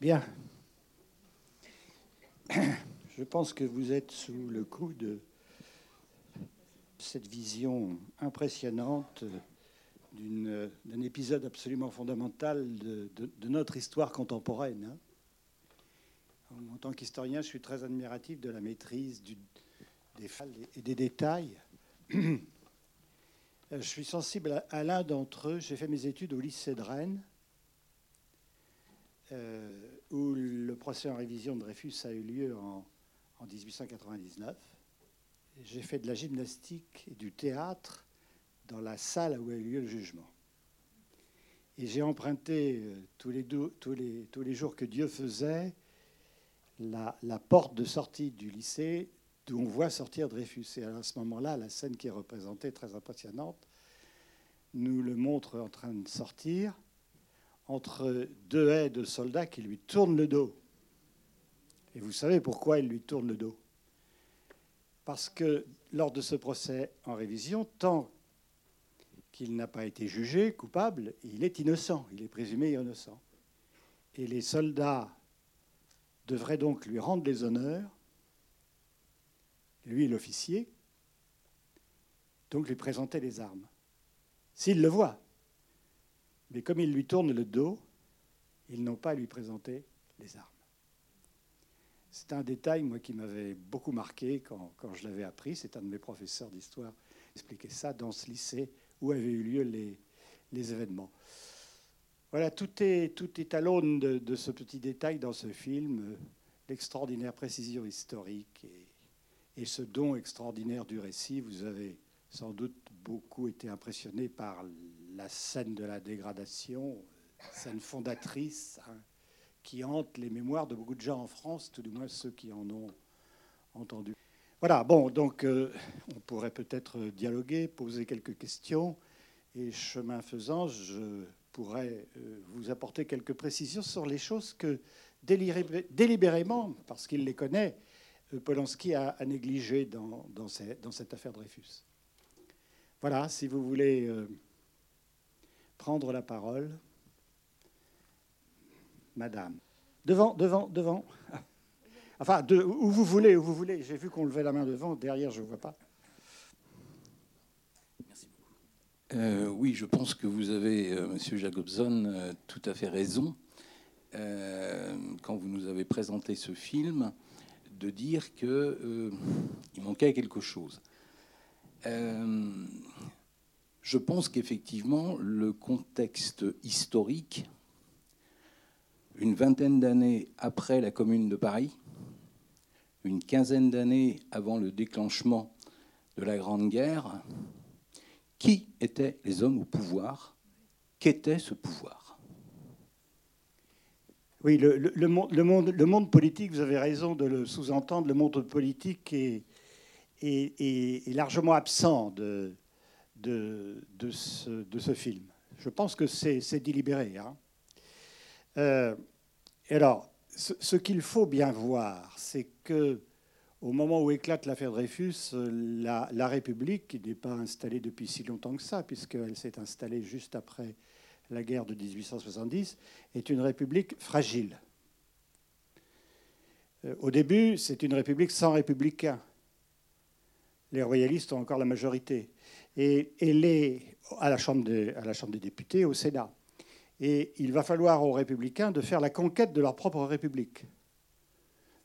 Bien. Je pense que vous êtes sous le coup de cette vision impressionnante d'un épisode absolument fondamental de, notre histoire contemporaine. Hein. En, tant qu'historien, je suis très admiratif de la maîtrise des et des détails. Je suis sensible à, l'un d'entre eux. J'ai fait mes études au lycée de Rennes, euh, où le procès en révision de Dreyfus a eu lieu en, en 1899. J'ai fait de la gymnastique et du théâtre dans la salle où a eu lieu le jugement. Et j'ai emprunté euh, tous les jours que Dieu faisait la, la porte de sortie du lycée d'où on voit sortir Dreyfus. Et à ce moment-là, la scène qui est représentée, très impressionnante, nous le montre en train de sortir entre deux haies de soldats qui lui tournent le dos. Et vous savez pourquoi ils lui tournent le dos? Parce que lors de ce procès en révision, tant qu'il n'a pas été jugé coupable, il est innocent, il est présumé innocent. Et les soldats devraient donc lui rendre les honneurs, lui l'officier, donc lui présenter les armes. S'il le voit. Mais comme il lui tourne le dos, ils n'ont pas à lui présenter les armes. C'est un détail, moi, qui m'avait beaucoup marqué quand, je l'avais appris. C'est un de mes professeurs d'histoire qui expliquait ça dans ce lycée où avaient eu lieu les, les événements. Voilà, tout est, tout est à l'aune de, ce petit détail dans ce film, l'extraordinaire précision historique et, et, ce don extraordinaire du récit. Vous avez sans doute beaucoup été impressionné par la scène de la dégradation, scène fondatrice, hein, qui hante les mémoires de beaucoup de gens en France, tout du moins ceux qui en ont entendu. Voilà, bon, donc euh, on pourrait peut-être dialoguer, poser quelques questions, et chemin faisant, je pourrais euh, vous apporter quelques précisions sur les choses que délibérément, parce qu'il les connaît, euh, Polanski a, dans, dans, dans, cette affaire Dreyfus. Voilà, si vous voulez prendre la parole. Madame. Devant, devant, devant. Enfin, où vous voulez, où vous voulez. J'ai vu qu'on levait la main devant. Derrière, je ne vois pas. Merci beaucoup. Euh, oui, je pense que vous avez, euh, Monsieur Jacobson, euh, tout à fait raison quand vous nous avez présenté ce film de dire que il manquait quelque chose. Je pense qu'effectivement, le contexte historique une vingtaine d'années après la Commune de Paris, une quinzaine d'années avant le déclenchement de la Grande Guerre, qui étaient les hommes au pouvoir Qu'était ce pouvoir? Oui, le, monde, politique, vous avez raison de le sous-entendre, le monde politique est, largement absent de, de, ce, film. Je pense que c'est délibéré. Hein. Euh, alors, ce, qu'il faut bien voir, c'est que au moment où éclate l'affaire Dreyfus, la, la République, qui n'est pas installée depuis si longtemps que ça, puisqu'elle s'est installée juste après la guerre de 1870, est une République fragile. Euh, au début, c'est une République sans républicains. Les royalistes ont encore la majorité. Et, et à, la Chambre à la Chambre des députés, au Sénat. Et il va falloir aux républicains de faire la conquête de leur propre république.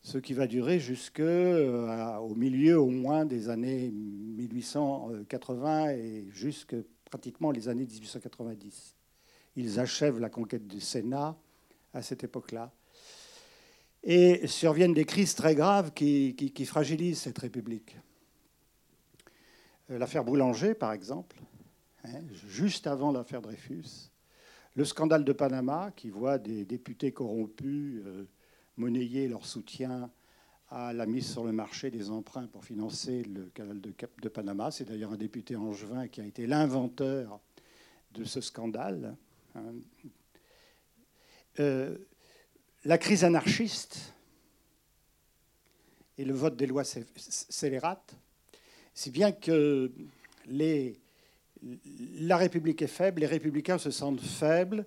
Ce qui va durer jusqu'au euh, milieu au moins des années 1880 et jusque pratiquement les années 1890. Ils achèvent la conquête du Sénat à cette époque-là. Et surviennent des crises très graves qui, fragilisent cette République. Euh, l'affaire Boulanger, par exemple, hein, juste avant l'affaire Dreyfus, le scandale de Panama, qui voit des députés corrompus euh, monnayer leur soutien à la mise sur le marché des emprunts pour financer le canal de, Panama. C'est d'ailleurs un député angevin qui a été l'inventeur de ce scandale. Hein. Euh, la crise anarchiste et le vote des lois scélérates, si bien que la République est faible, les républicains se sentent faibles,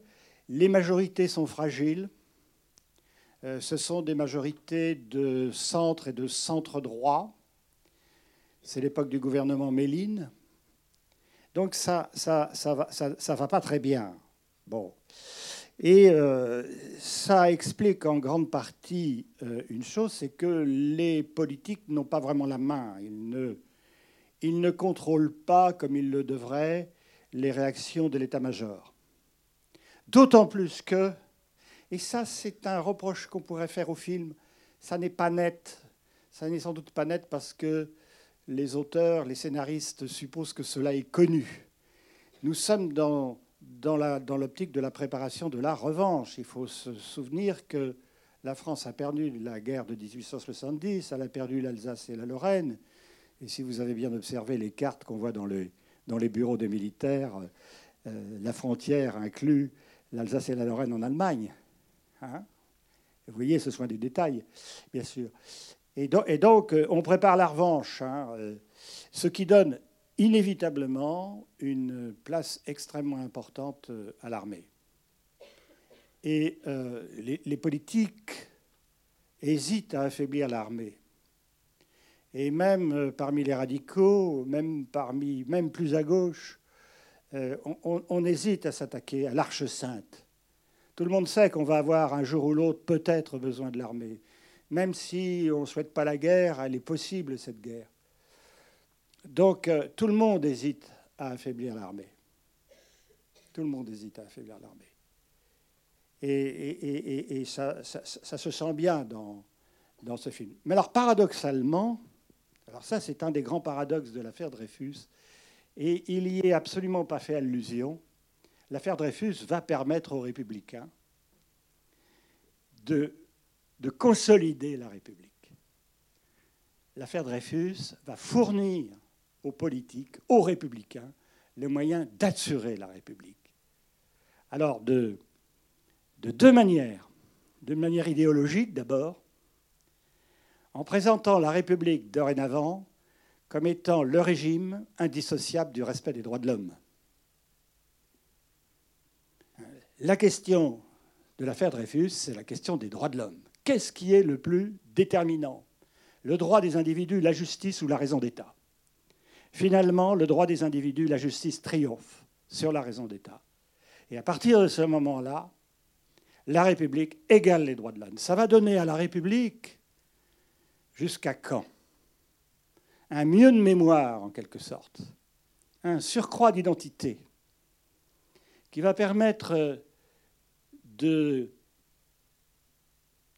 les majorités sont fragiles, Euh, ce sont des majorités de centre et de centre droit. C'est l'époque du gouvernement Méline. Donc ça ça, ça, va pas très bien. Bon. Et euh, ça explique en grande partie euh, une chose, c'est que les politiques n'ont pas vraiment la main. Ils ne, ils ne contrôlent pas, comme ils le devraient, les réactions de l'état-major. D'autant plus que, et ça c'est un reproche qu'on pourrait faire au film, ça n'est pas net. Ça n'est sans doute pas net parce que les auteurs, les scénaristes supposent que cela est connu. Nous sommes dans, dans l'optique de la préparation de la revanche. Il faut se souvenir que la France a perdu la guerre de 1870, elle a perdu l'Alsace et la Lorraine. Et si vous avez bien observé les cartes qu'on voit dans, les bureaux des militaires, euh, la frontière inclut l'Alsace et la Lorraine en Allemagne. Hein vous voyez, ce sont des détails, bien sûr. Et, donc, euh, on prépare la revanche, hein, euh, ce qui donne inévitablement une place extrêmement importante à l'armée. Et les, politiques hésitent à affaiblir l'armée. Et même parmi les radicaux, même, parmi, même plus à gauche, euh, on, hésite à s'attaquer à l'Arche sainte. Tout le monde sait qu'on va avoir un jour ou l'autre peut-être besoin de l'armée. Même si on ne souhaite pas la guerre, elle est possible, cette guerre. Donc euh, tout le monde hésite à affaiblir l'armée. Tout le monde hésite à affaiblir l'armée. Et, ça, se sent bien dans, dans ce film. Mais alors paradoxalement, alors ça c'est un des grands paradoxes de l'affaire Dreyfus, et il n'y est absolument pas fait allusion. L'affaire Dreyfus va permettre aux républicains de, de consolider la République. L'affaire Dreyfus va fournir aux politiques, aux républicains, les moyens d'assurer la République. Alors, de, de deux manières. De manière idéologique, d'abord, en présentant la République dorénavant comme étant le régime indissociable du respect des droits de l'homme. La question de l'affaire Dreyfus, c'est la question des droits de l'homme. Qu'est-ce qui est le plus déterminant? Le droit des individus, la justice ou la raison d'État? Finalement, le droit des individus, la justice triomphe sur la raison d'État. Et à partir de ce moment-là, la République égale les droits de l'homme. Ça va donner à la République jusqu'à quand? Un mieux de mémoire en quelque sorte, un surcroît d'identité qui va permettre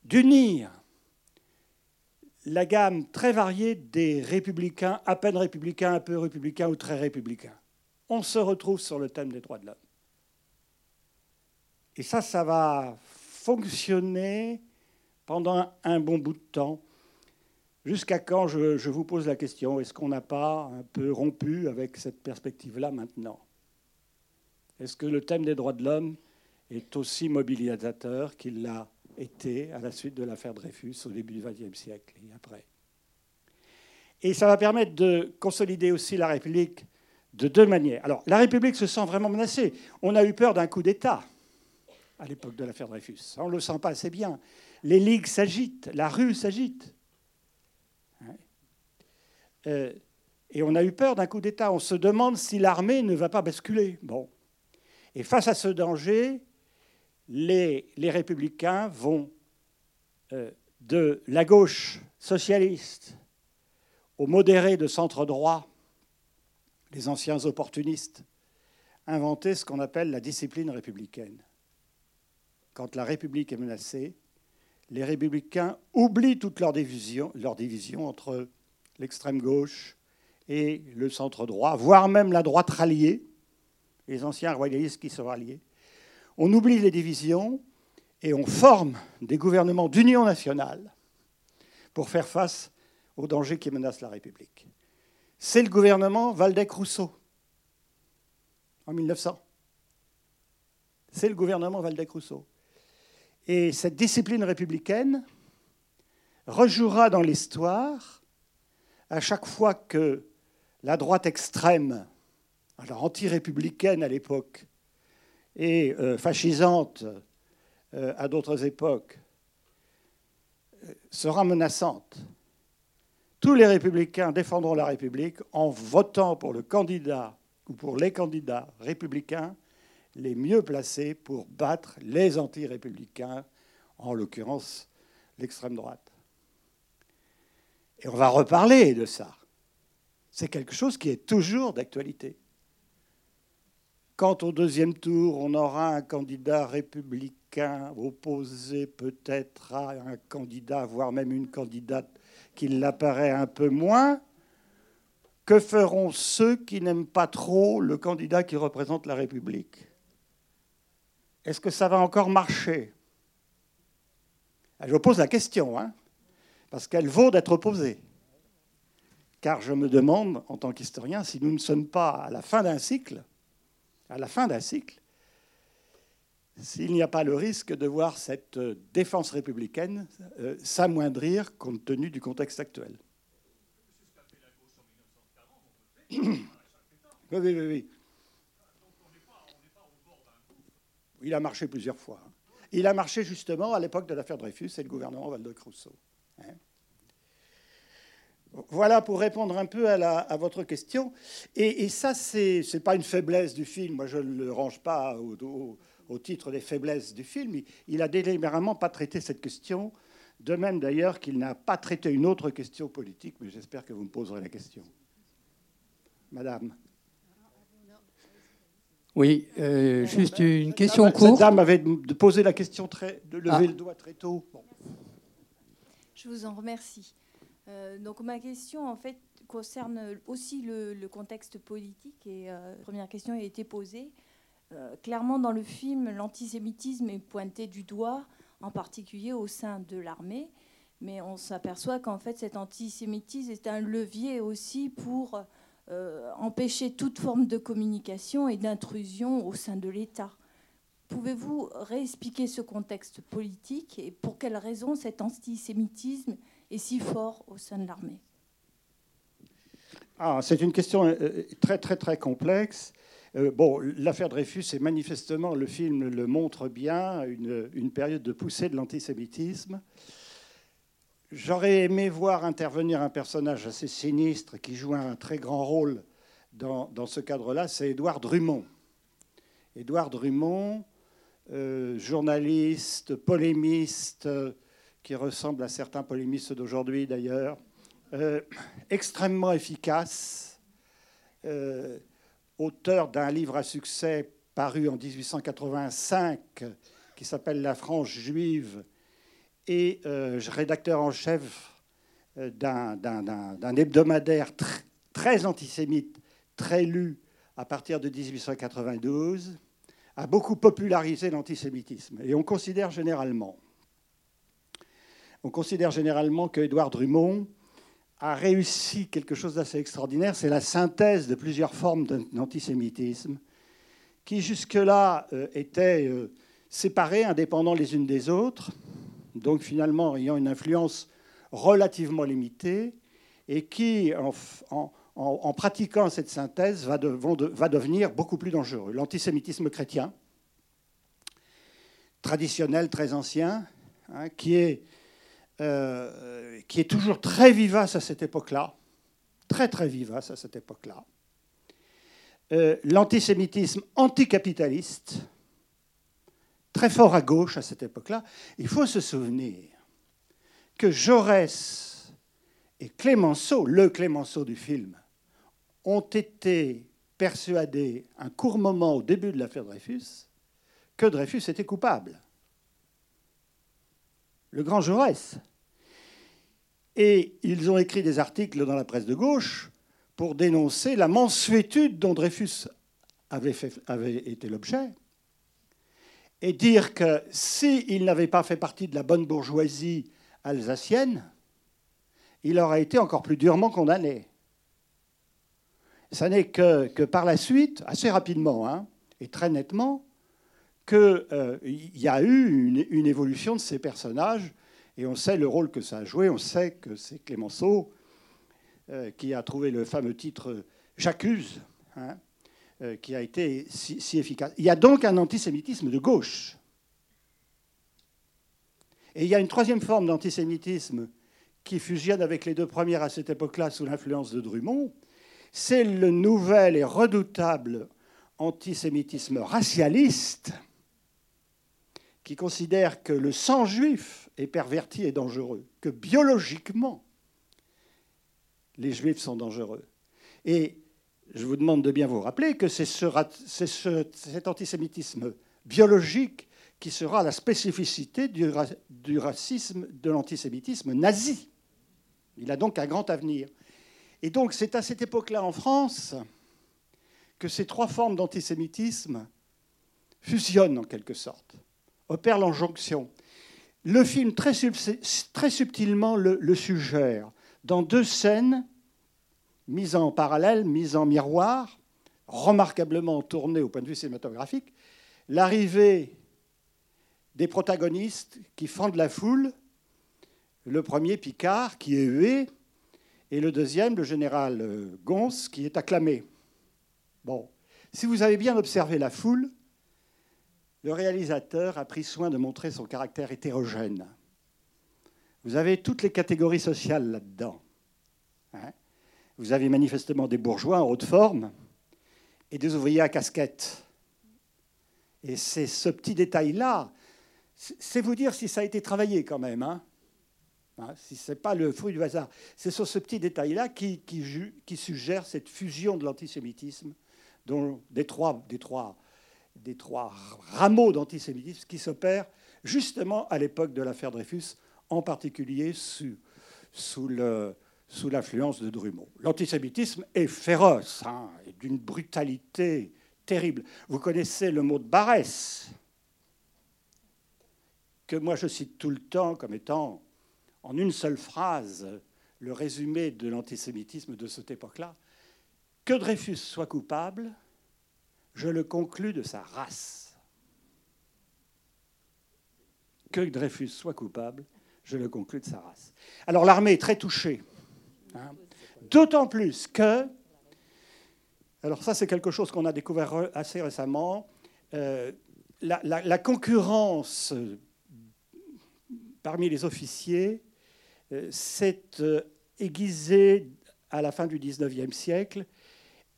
d'unir la gamme très variée des républicains, à peine républicains, un peu républicains ou très républicains. On se retrouve sur le thème des droits de l'homme. Et ça, ça va fonctionner pendant un bon bout de temps Jusqu'à quand, je, vous pose la question, est-ce qu'on n'a pas un peu rompu avec cette perspective-là maintenant? Est-ce que le thème des droits de l'homme est aussi mobilisateur qu'il l'a été à la suite de l'affaire Dreyfus au début du XXe siècle et après? Et ça va permettre de consolider aussi la République de deux manières. Alors, la République se sent vraiment menacée. On a eu peur d'un coup d'État à l'époque de l'affaire Dreyfus. On ne le sent pas assez bien. Les ligues s'agitent, la rue s'agite. Euh, et on a eu peur d'un coup d'État. On se demande si l'armée ne va pas basculer. Bon. Et face à ce danger, les, républicains vont euh, de la gauche socialiste aux modérés de centre droit, les anciens opportunistes, inventer ce qu'on appelle la discipline républicaine. Quand la République est menacée, les républicains oublient toute leur division, leur division entre l'extrême gauche et le centre droit, voire même la droite ralliée, les anciens royalistes qui sont ralliés. On oublie les divisions et on forme des gouvernements d'union nationale pour faire face aux dangers qui menacent la République. C'est le gouvernement Valdec-Rousseau en 1900. C'est le gouvernement Valdec-Rousseau. Et cette discipline républicaine rejouera dans l'histoire à chaque fois que la droite extrême, alors anti-républicaine à l'époque, et euh, fascisante euh, à d'autres époques, sera menaçante. Tous les républicains défendront la République en votant pour le candidat ou pour les candidats républicains les mieux placés pour battre les anti-républicains, en l'occurrence l'extrême droite. Et on va reparler de ça. C'est quelque chose qui est toujours d'actualité. Quand au deuxième tour, on aura un candidat républicain opposé peut-être à un candidat, voire même une candidate qui l'apparaît un peu moins, que feront ceux qui n'aiment pas trop le candidat qui représente la République? Est-ce que ça va encore marcher? Je pose la question, hein, parce qu'elle vaut d'être posée. Car je me demande, en tant qu'historien, si nous ne sommes pas à la fin d'un cycle, à la fin d'un cycle, s'il n'y a pas le risque de voir cette défense républicaine euh, s'amoindrir compte tenu du contexte actuel. Oui, oui, oui. Il a marché plusieurs fois. Il a marché justement à l'époque de l'affaire Dreyfus et le gouvernement Waldeck-Rousseau. Voilà pour répondre un peu à, votre question. Et, ça, ce n'est pas une faiblesse du film. Moi, je ne le range pas au, titre des faiblesses du film. Il n'a délibérément pas traité cette question. De même, d'ailleurs, qu'il n'a pas traité une autre question politique. Mais j'espère que vous me poserez la question. Madame. Oui, euh, juste une question courte. Cette dame avait posé la question très, de lever ah. le doigt très tôt. Je vous en remercie. Euh, donc ma question en fait concerne aussi le, contexte politique et euh, la première question a été posée. Euh, clairement dans le film, l'antisémitisme est pointé du doigt, en particulier au sein de l'armée, mais on s'aperçoit qu'en fait cet antisémitisme est un levier aussi pour empêcher toute forme de communication et d'intrusion au sein de l'État. Pouvez-vous réexpliquer ce contexte politique et pour quelles raisons cet antisémitisme est si fort au sein de l'armée? Ah, C'est une question euh, très très très complexe. Euh, l'affaire Dreyfus, c'est manifestement, le film le montre bien, une, une période de poussée de l'antisémitisme. J'aurais aimé voir intervenir un personnage assez sinistre qui joue un très grand rôle dans, dans ce cadre-là, c'est Édouard Drummond. Édouard Drummond, euh, journaliste, polémiste, qui ressemble à certains polémistes d'aujourd'hui d'ailleurs, euh, extrêmement efficace, euh, auteur d'un livre à succès paru en 1885 qui s'appelle La France juive et euh, rédacteur en chef d'un hebdomadaire très antisémite, très lu à partir de 1892, a beaucoup popularisé l'antisémitisme. Et on considère généralement on considère généralement que Édouard Drummond a réussi quelque chose d'assez extraordinaire, c'est la synthèse de plusieurs formes d'antisémitisme qui jusque-là euh, étaient euh, séparées, indépendantes les unes des autres, donc finalement ayant une influence relativement limitée, et qui, en, pratiquant cette synthèse, va, devenir beaucoup plus dangereux. L'antisémitisme chrétien, traditionnel, très ancien, hein, qui est euh, qui est toujours très vivace à cette époque-là, très très vivace à cette époque-là. Euh, l'antisémitisme anticapitaliste, très fort à gauche à cette époque-là. Il faut se souvenir que Jaurès et Clémenceau, le Clémenceau du film, ont été persuadés un court moment au début de l'affaire Dreyfus que Dreyfus était coupable. Le grand Jaurès. Et ils ont écrit des articles dans la presse de gauche pour dénoncer la mansuétude dont Dreyfus avait, été l'objet et dire que s'il n'avait pas fait partie de la bonne bourgeoisie alsacienne, il aurait été encore plus durement condamné. Ce n'est que, par la suite, assez rapidement hein, et très nettement, qu'il euh, y a eu une, évolution de ces personnages et on sait le rôle que ça a joué. On sait que c'est Clémenceau euh, qui a trouvé le fameux titre J'accuse, hein, euh, qui a été si, efficace. Il y a donc un antisémitisme de gauche. Et il y a une troisième forme d'antisémitisme qui fusionne avec les deux premières à cette époque-là sous l'influence de Drummond. C'est le nouvel et redoutable antisémitisme racialiste qui considère que le sang juif est perverti et dangereux, que biologiquement, les juifs sont dangereux. Et je vous demande de bien vous rappeler que c'est cet antisémitisme biologique qui sera la spécificité du, du racisme, de l'antisémitisme nazi. Il a donc un grand avenir. Et donc c'est à cette époque-là en France que ces trois formes d'antisémitisme fusionnent en quelque sorte, opèrent l'enjonction. Le film très, subtilement le, suggère dans deux scènes mises en parallèle, mises en miroir, remarquablement tournées au point de vue cinématographique, l'arrivée des protagonistes qui fendent la foule, le premier Picard qui est hué, et le deuxième, le général euh, Gons, qui est acclamé. Bon, si vous avez bien observé la foule, le réalisateur a pris soin de montrer son caractère hétérogène. Vous avez toutes les catégories sociales là-dedans. Hein. vous avez manifestement des bourgeois en haute forme et des ouvriers à casquette. Et c'est ce petit détail-là, c'est vous dire si ça a été travaillé quand même. Hein. Hein, si ce n'est pas le fruit du hasard. C'est sur ce petit détail-là qui, suggère cette fusion de l'antisémitisme, des trois, des trois, rameaux d'antisémitisme qui s'opèrent justement à l'époque de l'affaire Dreyfus, en particulier sous, l'influence de Drummond. L'antisémitisme est féroce, hein, d'une brutalité terrible. Vous connaissez le mot de Barès, que moi je cite tout le temps comme étant en une seule phrase le résumé de l'antisémitisme de cette époque-là. Que Dreyfus soit coupable, je le conclus de sa race. Que Dreyfus soit coupable, je le conclus de sa race. Alors l'armée est très touchée. Hein. D'autant plus que, alors ça c'est quelque chose qu'on a découvert assez récemment, euh, la, concurrence parmi les officiers s'est euh, aiguisé à la fin du XIXe siècle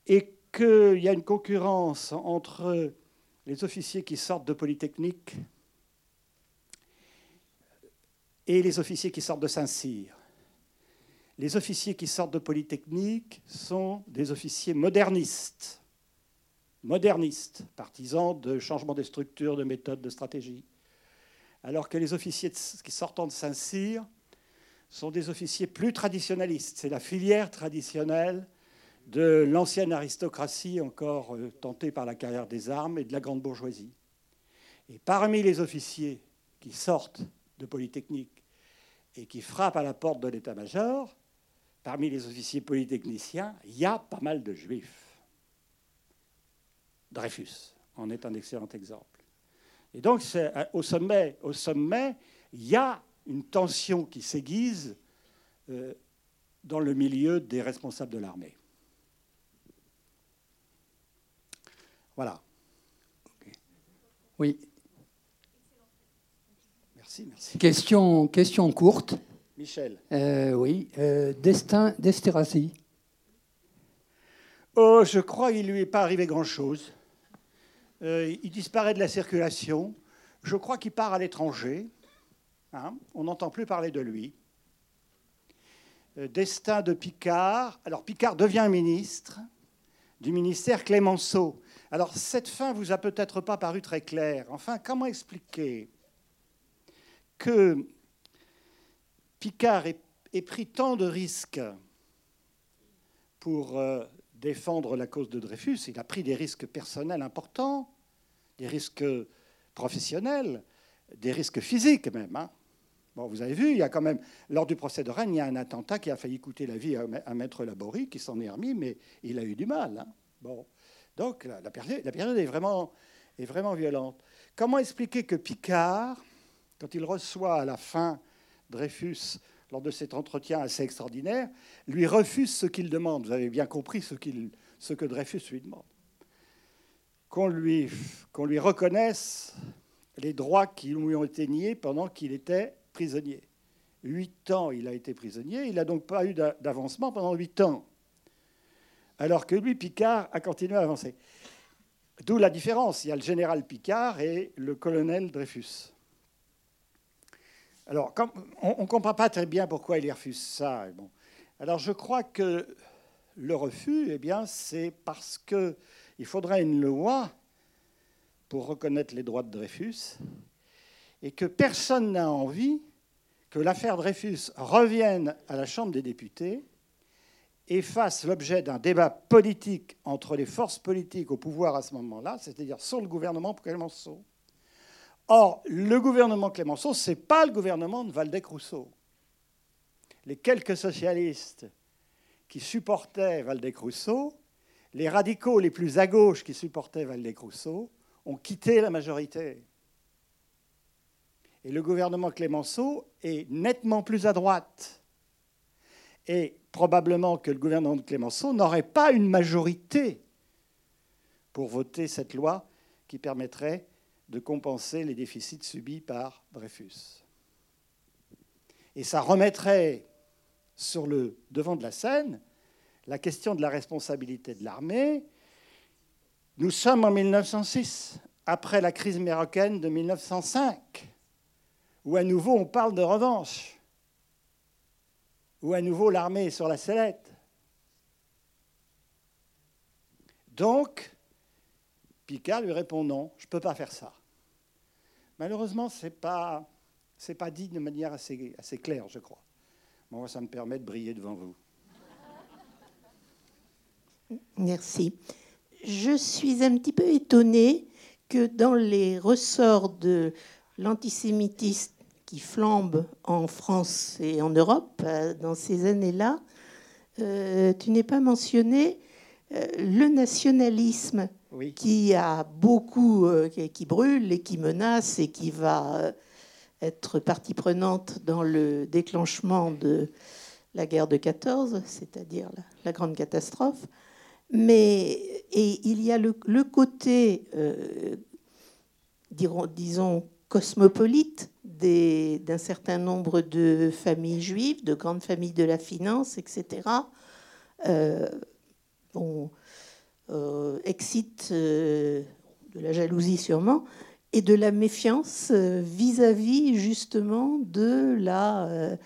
et qu'il y a une concurrence entre les officiers qui sortent de Polytechnique et les officiers qui sortent de Saint-Cyr. Les officiers qui sortent de Polytechnique sont des officiers modernistes, modernistes, partisans de changement des structures, de méthodes, de stratégies. Alors que les officiers qui sortent de Saint-Cyr sont des officiers plus traditionnalistes. C'est la filière traditionnelle de l'ancienne aristocratie encore euh, tentée par la carrière des armes et de la grande bourgeoisie. Et parmi les officiers qui sortent de Polytechnique et qui frappent à la porte de l'état-major, parmi les officiers polytechniciens, il y a pas mal de juifs. Dreyfus en est un excellent exemple. Et donc, euh, au sommet, au sommet, il y a une tension qui s'aiguise euh, dans le milieu des responsables de l'armée. Voilà. Oui. Merci, merci. Question, question courte. Michel. Euh, oui. Euh, destin d'Esterhazy. Oh, je crois qu'il ne lui est pas arrivé grand-chose. il disparaît de la circulation. Je crois qu'il part à l'étranger. Hein, on n'entend plus parler de lui. Euh, destin de Picard. Alors Picard devient ministre du ministère Clémenceau. Alors cette fin vous a peut-être pas paru très claire. Enfin, comment expliquer que Picard ait, pris tant de risques pour euh, défendre la cause de Dreyfus? Il a pris des risques personnels importants, des risques professionnels, des risques physiques même. Hein vous avez vu, il y a quand même, lors du procès de Rennes, il y a un attentat qui a failli coûter la vie à Maître Laborie, qui s'en est remis, mais il a eu du mal. Hein. Bon. Donc la, période, est, vraiment, violente. Comment expliquer que Picard, quand il reçoit à la fin Dreyfus, lors de cet entretien assez extraordinaire, lui refuse ce qu'il demande? Vous avez bien compris ce, que Dreyfus lui demande. Qu'on lui, qu'on lui reconnaisse les droits qui lui ont été niés pendant qu'il était prisonnier. Huit ans, il a été prisonnier. Il n'a donc pas eu d'avancement pendant huit ans. Alors que lui, Picard, a continué à avancer. D'où la différence. Il y a le général Picard et le colonel Dreyfus. Alors, on ne comprend pas très bien pourquoi il refuse ça. Alors, je crois que le refus, eh bien, c'est parce qu'il faudrait une loi pour reconnaître les droits de Dreyfus et que personne n'a envie que l'affaire Dreyfus revienne à la Chambre des députés et fasse l'objet d'un débat politique entre les forces politiques au pouvoir à ce moment-là, c'est-à-dire sur le gouvernement Clémenceau. Or, le gouvernement Clémenceau, ce n'est pas le gouvernement de Valdec-Rousseau. Les quelques socialistes qui supportaient Valdec-Rousseau, les radicaux les plus à gauche qui supportaient Valdec-Rousseau, ont quitté la majorité. Et le gouvernement Clémenceau est nettement plus à droite. Et probablement que le gouvernement de Clémenceau n'aurait pas une majorité pour voter cette loi qui permettrait de compenser les déficits subis par Dreyfus. Et ça remettrait sur le devant de la scène la question de la responsabilité de l'armée. Nous sommes en 1906, après la crise marocaine de 1905, où à nouveau on parle de revanche où à nouveau l'armée est sur la sellette. Donc, Picard lui répond non, je ne peux pas faire ça. Malheureusement, ce n'est pas, pas dit de manière assez, claire, je crois. Ça me permet de briller devant vous. Merci. Je suis un petit peu étonnée que dans les ressorts de l'antisémitisme qui flambe en France et en Europe euh, dans ces années-là, euh, tu n'es pas mentionné euh, le nationalisme qui a beaucoup, qui, brûle et qui menace et qui va être partie prenante dans le déclenchement de la guerre de 14, c'est-à-dire la, grande catastrophe. Mais et il y a le, le côté, disons, cosmopolite d'un certain nombre de familles juives, de grandes familles de la finance, etc., euh, euh, excite euh, de la jalousie sûrement et de la méfiance vis-à-vis justement de la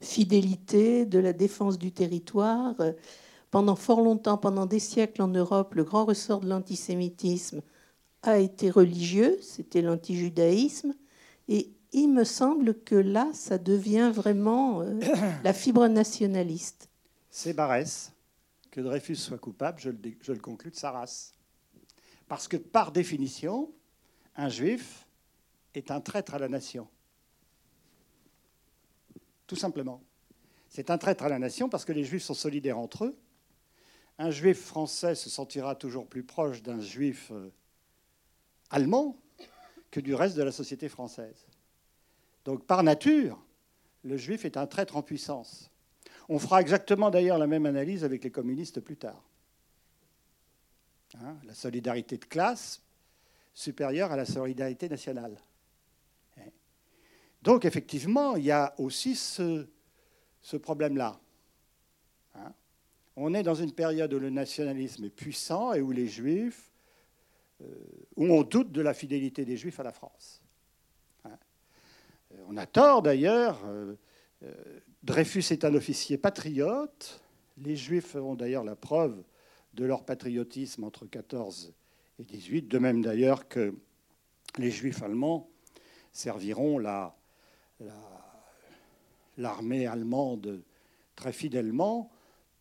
fidélité, de la défense du territoire. Pendant fort longtemps, pendant des siècles en Europe, le grand ressort de l'antisémitisme a été religieux, c'était l'antijudaïsme, et il me semble que là, ça devient vraiment euh, la fibre nationaliste. C'est Barès. Que Dreyfus soit coupable, je le, je le conclus de sa race. Parce que par définition, un juif est un traître à la nation. Tout simplement. C'est un traître à la nation parce que les juifs sont solidaires entre eux. Un juif français se sentira toujours plus proche d'un juif euh, allemand que du reste de la société française. Donc par nature, le juif est un traître en puissance. On fera exactement d'ailleurs la même analyse avec les communistes plus tard. Hein, la solidarité de classe supérieure à la solidarité nationale. Hein. Donc effectivement, il y a aussi ce, problème-là. Hein. On est dans une période où le nationalisme est puissant et où les juifs, où on doute de la fidélité des juifs à la France. On a tort d'ailleurs. Euh, euh, Dreyfus est un officier patriote. Les Juifs ont d'ailleurs la preuve de leur patriotisme entre 14 et 18, de même d'ailleurs que les Juifs allemands serviront l'armée allemande très fidèlement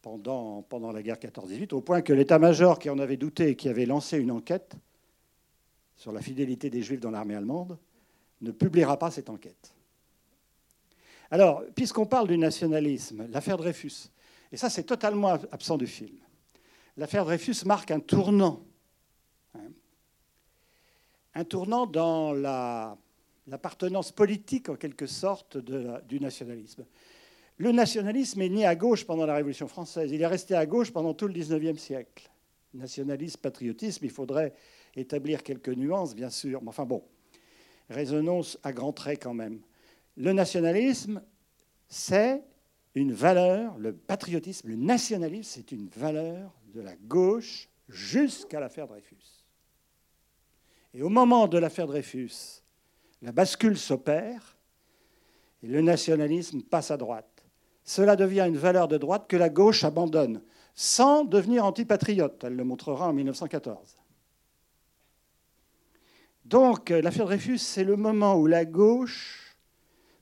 pendant la guerre 14-18, au point que l'état-major qui en avait douté et qui avait lancé une enquête sur la fidélité des Juifs dans l'armée allemande ne publiera pas cette enquête. Alors, puisqu'on parle du nationalisme, l'affaire Dreyfus, et ça c'est totalement absent du film, l'affaire Dreyfus marque un tournant. Hein. un tournant dans l'appartenance politique, en quelque sorte, du nationalisme. Le nationalisme est né à gauche pendant la Révolution française. Il est resté à gauche pendant tout le XIXe siècle. Nationalisme, patriotisme, il faudrait établir quelques nuances, bien sûr. Mais enfin bon, Raisonnons à grands traits quand même. Le nationalisme, c'est une valeur, le patriotisme, le nationalisme, c'est une valeur de la gauche jusqu'à l'affaire Dreyfus. Et au moment de l'affaire Dreyfus, la bascule s'opère et le nationalisme passe à droite. Cela devient une valeur de droite que la gauche abandonne, sans devenir antipatriote. Elle le montrera en 1914. Donc l'affaire Dreyfus, c'est le moment où la gauche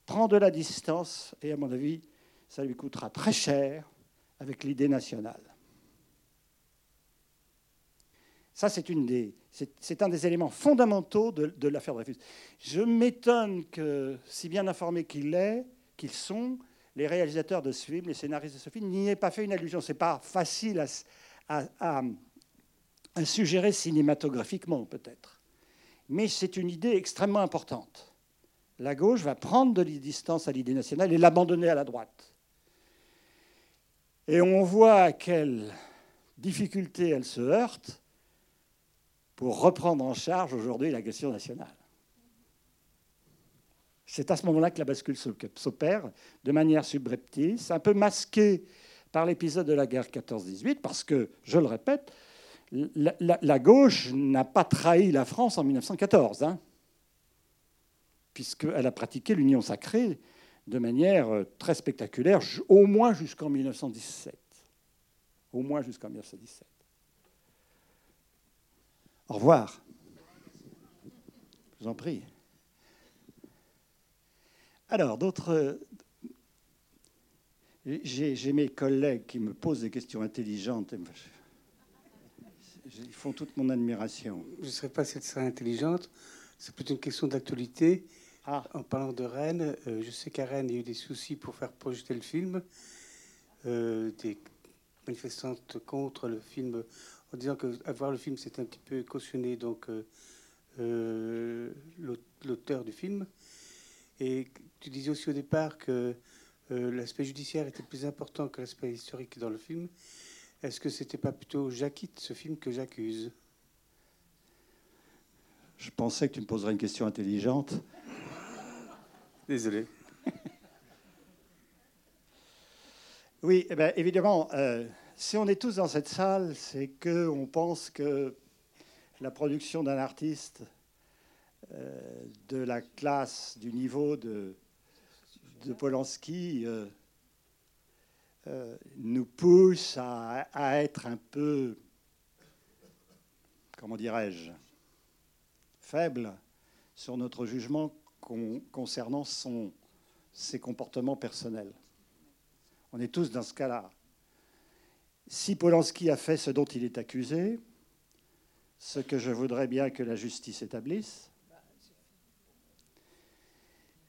prend de la distance, et à mon avis, ça lui coûtera très cher avec l'idée nationale. Ça, c'est, un des éléments fondamentaux de, l'affaire Dreyfus. Je m'étonne que, si bien informés qu'ils sont, les réalisateurs de ce film, les scénaristes de ce film, n'y aient pas fait une allusion. Ce n'est pas facile à, suggérer cinématographiquement, peut-être. Mais c'est une idée extrêmement importante. La gauche va prendre de la distance à l'idée nationale et l'abandonner à la droite. Et on voit à quelle difficulté elle se heurte pour reprendre en charge aujourd'hui la question nationale. C'est à ce moment-là que la bascule s'opère de manière subreptice, un peu masquée par l'épisode de la guerre 14-18, parce que, je le répète, la, gauche n'a pas trahi la France en 1914, hein, puisqu'elle a pratiqué l'union sacrée de manière euh, très spectaculaire, au moins jusqu'en 1917. Au moins jusqu'en 1917. Au revoir. Je vous en prie. Alors, d'autres. J'ai mes collègues qui me posent des questions intelligentes. Ils font toute mon admiration. Je ne sais pas si elle serait intelligente. C'est plutôt une question d'actualité. Ah. En parlant de Rennes, euh, je sais qu'à Rennes, il y a eu des soucis pour faire projeter le film. Euh, des manifestantes contre le film en disant que voir le film, c'est un petit peu cautionné donc euh, l'auteur du film. Et tu disais aussi au départ que l'aspect judiciaire était plus important que l'aspect historique dans le film. Est-ce que c'était pas plutôt Jacquitte, ce film, que j'accuse? Je pensais que tu me poserais une question intelligente. Désolé. oui, eh ben, évidemment. Si on est tous dans cette salle, c'est qu'on pense que la production d'un artiste euh, de la classe, du niveau de, de Polanski euh, euh, nous pousse à, être un peu, comment dirais-je, faible sur notre jugement concernant ses comportements personnels. On est tous dans ce cas-là si Polanski a fait ce dont il est accusé, ce que je voudrais bien que la justice établisse,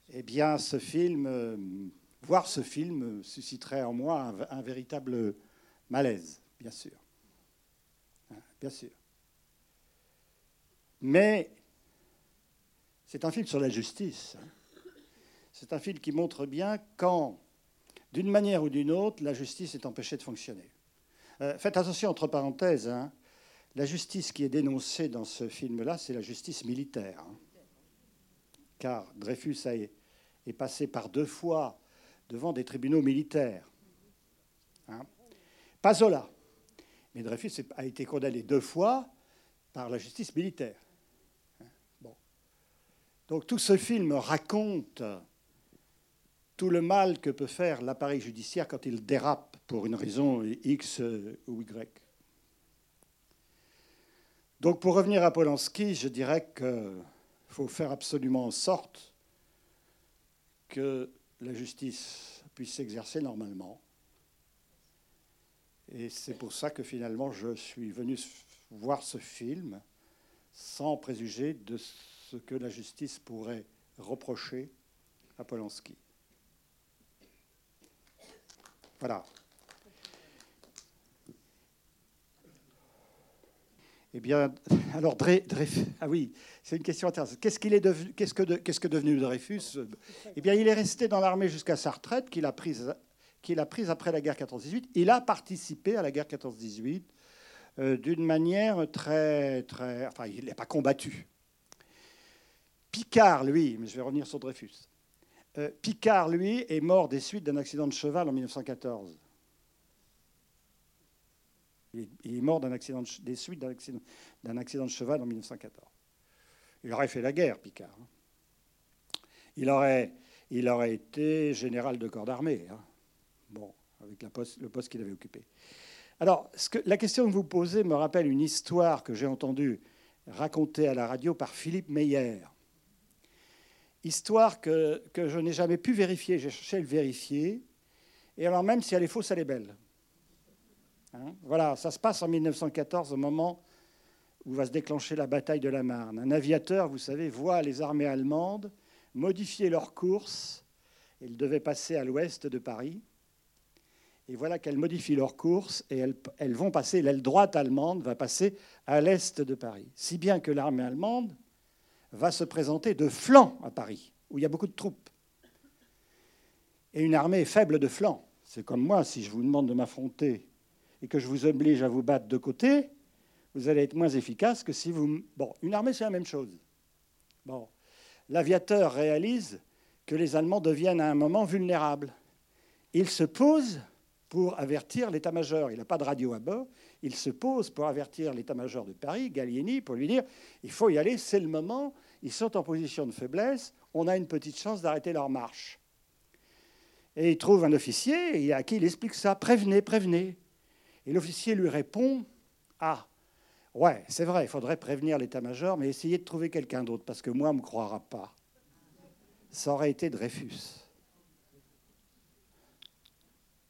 eh bien, ce film, euh, voir ce film susciterait en moi un, véritable malaise, bien sûr. Hein, bien sûr. Mais c'est un film sur la justice. Hein. C'est un film qui montre bien quand, d'une manière ou d'une autre, la justice est empêchée de fonctionner. Euh, faites attention, entre parenthèses, hein. la justice qui est dénoncée dans ce film-là, c'est la justice militaire. Car Dreyfus est passé par deux fois devant des tribunaux militaires. Hein. Pas Zola. Mais Dreyfus a été condamné deux fois par la justice militaire. Bon. Donc tout ce film raconte tout le mal que peut faire l'appareil judiciaire quand il dérape pour une raison X ou Y. Donc pour revenir à Polanski, je dirais qu'il faut faire absolument en sorte que la justice puisse s'exercer normalement. Et c'est pour ça que finalement je suis venu voir ce film sans préjuger de ce que la justice pourrait reprocher à Polanski. Voilà. Eh bien, alors Dreyfus, ah oui, c'est une question intéressante. Qu'est-ce que, devenu Dreyfus? Eh bien, il est resté dans l'armée jusqu'à sa retraite, qu'il a prise, après la guerre 14-18. Il a participé à la guerre 14-18 euh, d'une manière très, très, enfin, il n'est pas combattu. Picard, lui, mais je vais revenir sur Dreyfus, Euh, Picard, lui, est mort des suites d'un accident de cheval en 1914. Il est mort d'un accident des suites d'un accident, de cheval en 1914. Il aurait fait la guerre, Picard. Hein. Il aurait, été général de corps d'armée. Hein. Bon, avec le poste qu'il avait occupé. Alors, la question que vous posez me rappelle une histoire que j'ai entendue racontée à la radio par Philippe Meyer. Histoire que, que je n'ai jamais pu vérifier. J'ai cherché à le vérifier. Et alors, même si elle est fausse, elle est belle. Hein, voilà, ça se passe en 1914, au moment où va se déclencher la bataille de la Marne. Un aviateur, vous savez, voit les armées allemandes modifier leur course. Ils devaient passer à l'ouest de Paris. Et voilà qu'elles modifient leur course et elles, elles vont passer, l'aile droite allemande va passer à l'est de Paris. Si bien que l'armée allemande va se présenter de flanc à Paris, où il y a beaucoup de troupes. Et une armée faible de flanc. C'est comme moi, si je vous demande de m'affronter et que je vous oblige à vous battre de côté, vous allez être moins efficace que si vous... Bon, une armée, c'est la même chose. Bon, l'aviateur réalise que les Allemands deviennent à un moment vulnérables. Il se pose pour avertir l'état-major. Il n'a pas de radio à bord. Il se pose pour avertir l'état-major de Paris, Gallieni, pour lui dire il faut y aller, c'est le moment. Ils sont en position de faiblesse. On a une petite chance d'arrêter leur marche. Et il trouve un officier à qui il explique ça prévenez, prévenez. Et l'officier lui répond Ah, ouais, c'est vrai, il faudrait prévenir l'état-major, mais essayez de trouver quelqu'un d'autre, parce que moi, on ne me croira pas. Ça aurait été Dreyfus.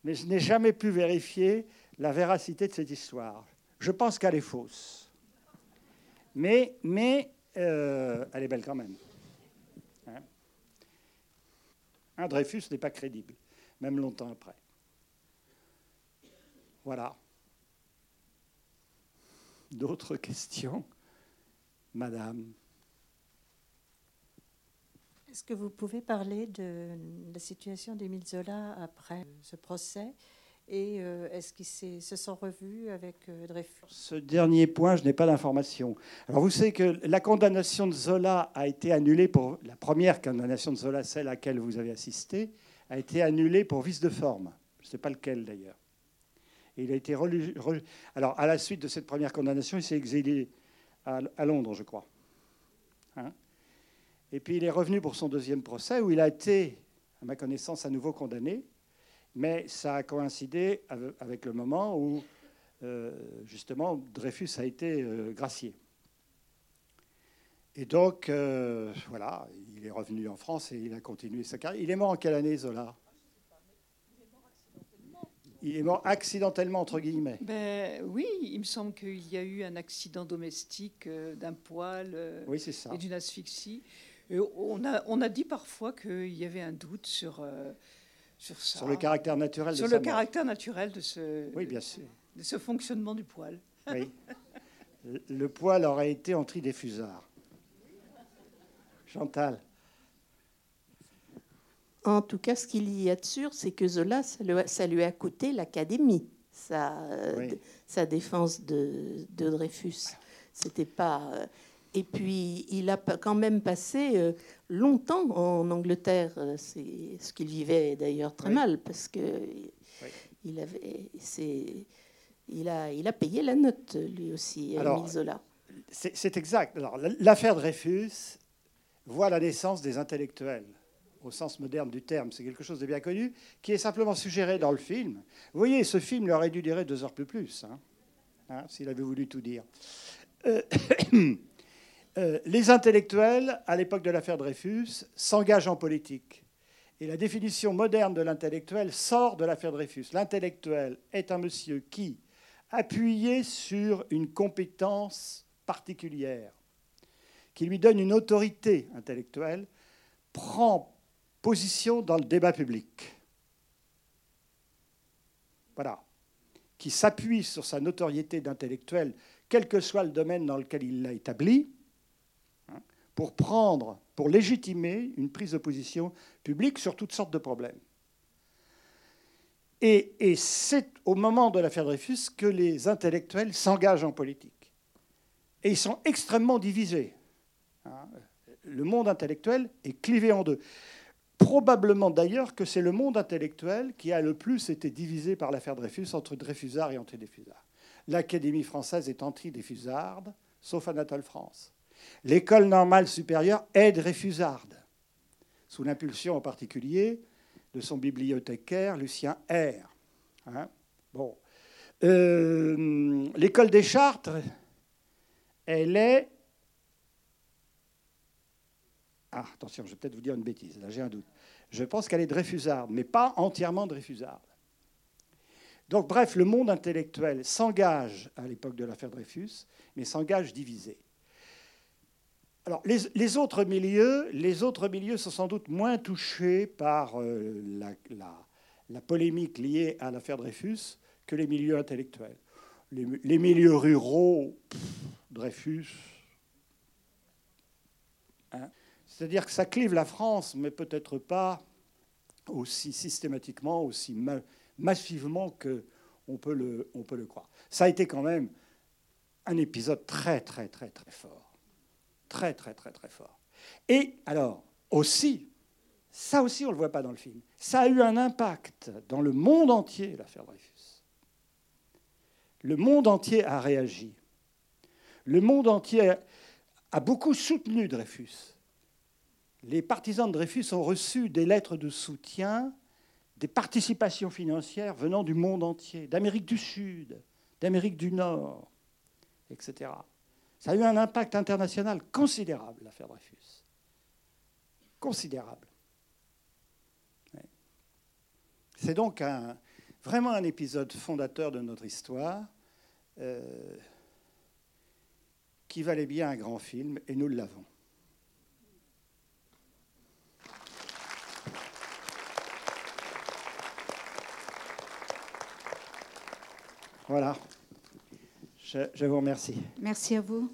Mais je n'ai jamais pu vérifier la véracité de cette histoire. Je pense qu'elle est fausse. Mais, mais euh, elle est belle quand même. Hein un Dreyfus n'est pas crédible, même longtemps après. Voilà. D'autres questions Madame? Est-ce que vous pouvez parler de la situation d'Émile Zola après ce procès? Et euh, est-ce qu'ils se sont revus avec euh, Dreyfus? Ce dernier point, je n'ai pas d'informations. Alors vous savez que la condamnation de Zola a été annulée pour la première condamnation de Zola, celle à laquelle vous avez assisté, a été annulée pour vice de forme. Je ne sais pas lequel d'ailleurs il a été Alors, à la suite de cette première condamnation, il s'est exilé à, Londres, je crois. Hein. et puis il est revenu pour son deuxième procès, où il a été, à ma connaissance, à nouveau condamné. Mais ça a coïncidé avec le moment où, euh, justement, Dreyfus a été euh, gracié. Et donc, euh, voilà, il est revenu en France et il a continué sa carrière. Il est mort en quelle année, Zola? Il est mort accidentellement, entre guillemets. Ben, oui, il me semble qu'il y a eu un accident domestique euh, d'un poil euh, et d'une asphyxie. on, a, on a dit parfois qu'il y avait un doute sur, euh, sur ça. Sur le caractère naturel sur de le caractère naturel de ce, oui, bien sûr. de ce fonctionnement du poil. Oui. le poil aurait été en tridéfusard. Chantal. En tout cas, ce qu'il y a de sûr, c'est que Zola, ça lui, a coûté l'Académie, sa, sa, défense de, Dreyfus. C'était pas. Euh, et puis, il a quand même passé euh, longtemps en Angleterre. Euh, c'est ce qu'il vivait d'ailleurs très mal parce que il avait, il a, il a payé la note lui aussi, Alors, Zola. C'est exact. Alors, l'affaire Dreyfus voit la naissance des intellectuels au sens moderne du terme, c'est quelque chose de bien connu, qui est simplement suggéré dans le film. Vous voyez, ce film lui aurait dû durer deux heures plus plus, hein, hein, s'il avait voulu tout dire. Euh, euh, les intellectuels, à l'époque de l'affaire Dreyfus, s'engagent en politique. Et la définition moderne de l'intellectuel sort de l'affaire Dreyfus. L'intellectuel est un monsieur qui, appuyé sur une compétence particulière, qui lui donne une autorité intellectuelle, prend position dans le débat public. Voilà. Qui s'appuie sur sa notoriété d'intellectuel, quel que soit le domaine dans lequel il l'a établi, hein, pour prendre, pour légitimer une prise de position publique sur toutes sortes de problèmes. Et, c'est au moment de l'affaire Dreyfus que les intellectuels s'engagent en politique. Et ils sont extrêmement divisés. Hein. Le monde intellectuel est clivé en deux probablement d'ailleurs que c'est le monde intellectuel qui a le plus été divisé par l'affaire Dreyfus entre Dreyfusards et anti-Dreyfusards. L'Académie française est anti-Dreyfusarde, sauf Anatole France. L'école normale supérieure est Dreyfusarde, sous l'impulsion en particulier de son bibliothécaire Lucien R. Hein. bon. Euh, l'école des Chartres, elle est. Ah, attention, je vais peut-être vous dire une bêtise, là j'ai un doute. Je pense qu'elle est Dreyfusarde, mais pas entièrement Dreyfusarde. Donc, bref, le monde intellectuel s'engage à l'époque de l'affaire Dreyfus, mais s'engage divisé. Alors, les, autres milieux, sont sans doute moins touchés par euh, la, polémique liée à l'affaire Dreyfus que les milieux intellectuels. Les, milieux ruraux, Dreyfus. Hein. C'est-à-dire que ça clive la France, mais peut-être pas aussi systématiquement, aussi massivement qu'on peut, le, on peut le croire. Ça a été quand même un épisode très, très, très, très fort. Très, très, très, très fort. Et alors, aussi, ça aussi, on ne le voit pas dans le film, ça a eu un impact dans le monde entier, l'affaire Dreyfus. Le monde entier a réagi. Le monde entier a beaucoup soutenu Dreyfus. Les partisans de Dreyfus ont reçu des lettres de soutien des participations financières venant du monde entier, d'Amérique du Sud, d'Amérique du Nord, etc. Ça a eu un impact international considérable, l'affaire Dreyfus. Considérable. C'est donc vraiment un épisode fondateur de notre histoire euh, qui valait bien un grand film, et nous l'avons. Voilà. Je, vous remercie. Merci à vous.